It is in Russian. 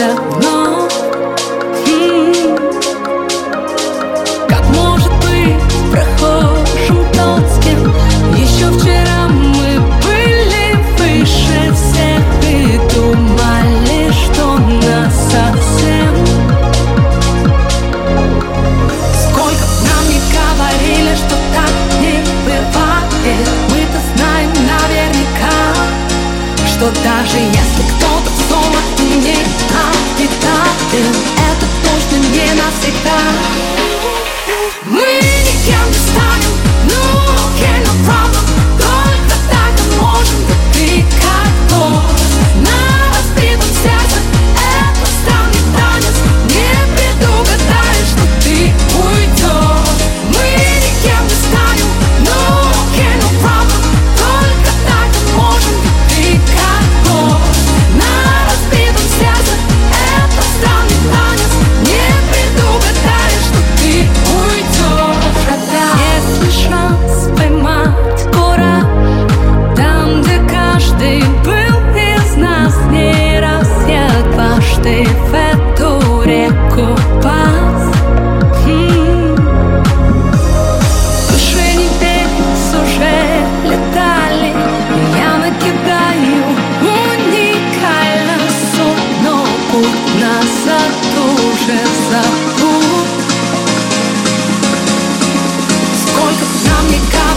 deixa. Назад уже забудь Сколько нам не говорили,